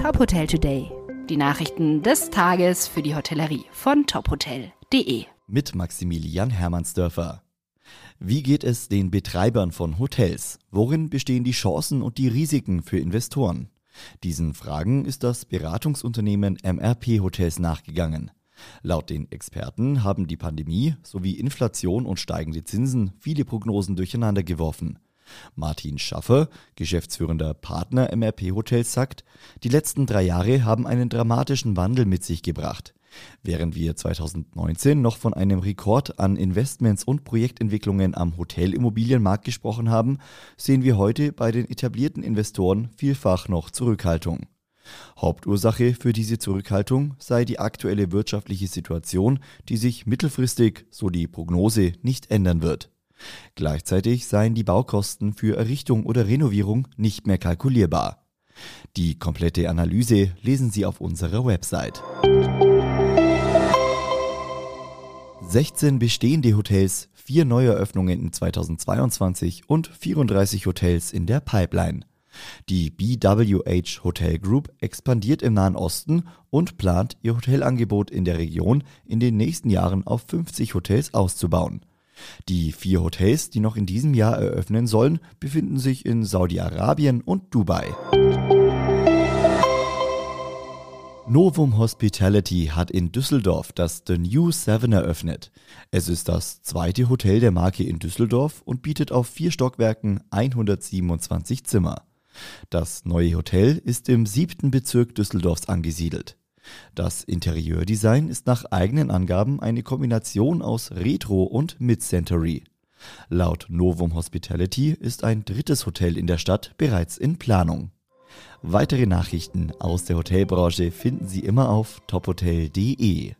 Top Hotel Today. Die Nachrichten des Tages für die Hotellerie von tophotel.de. Mit Maximilian Hermannsdörfer. Wie geht es den Betreibern von Hotels? Worin bestehen die Chancen und die Risiken für Investoren? Diesen Fragen ist das Beratungsunternehmen MRP Hotels nachgegangen. Laut den Experten haben die Pandemie sowie Inflation und steigende Zinsen viele Prognosen durcheinander geworfen. Martin Schaffer, geschäftsführender Partner MRP Hotels, sagt, die letzten drei Jahre haben einen dramatischen Wandel mit sich gebracht. Während wir 2019 noch von einem Rekord an Investments und Projektentwicklungen am Hotelimmobilienmarkt gesprochen haben, sehen wir heute bei den etablierten Investoren vielfach noch Zurückhaltung. Hauptursache für diese Zurückhaltung sei die aktuelle wirtschaftliche Situation, die sich mittelfristig, so die Prognose, nicht ändern wird. Gleichzeitig seien die Baukosten für Errichtung oder Renovierung nicht mehr kalkulierbar. Die komplette Analyse lesen Sie auf unserer Website. 16 bestehende Hotels, vier Neueröffnungen in 2022 und 34 Hotels in der Pipeline. Die BWH Hotel Group expandiert im Nahen Osten und plant, ihr Hotelangebot in der Region in den nächsten Jahren auf 50 Hotels auszubauen. Die vier Hotels, die noch in diesem Jahr eröffnen sollen, befinden sich in Saudi-Arabien und Dubai. Novum Hospitality hat in Düsseldorf das The New Seven eröffnet. Es ist das zweite Hotel der Marke in Düsseldorf und bietet auf vier Stockwerken 127 Zimmer. Das neue Hotel ist im siebten Bezirk Düsseldorfs angesiedelt. Das Interieurdesign ist nach eigenen Angaben eine Kombination aus Retro und Mid-Century. Laut Novum Hospitality ist ein drittes Hotel in der Stadt bereits in Planung. Weitere Nachrichten aus der Hotelbranche finden Sie immer auf tophotel.de.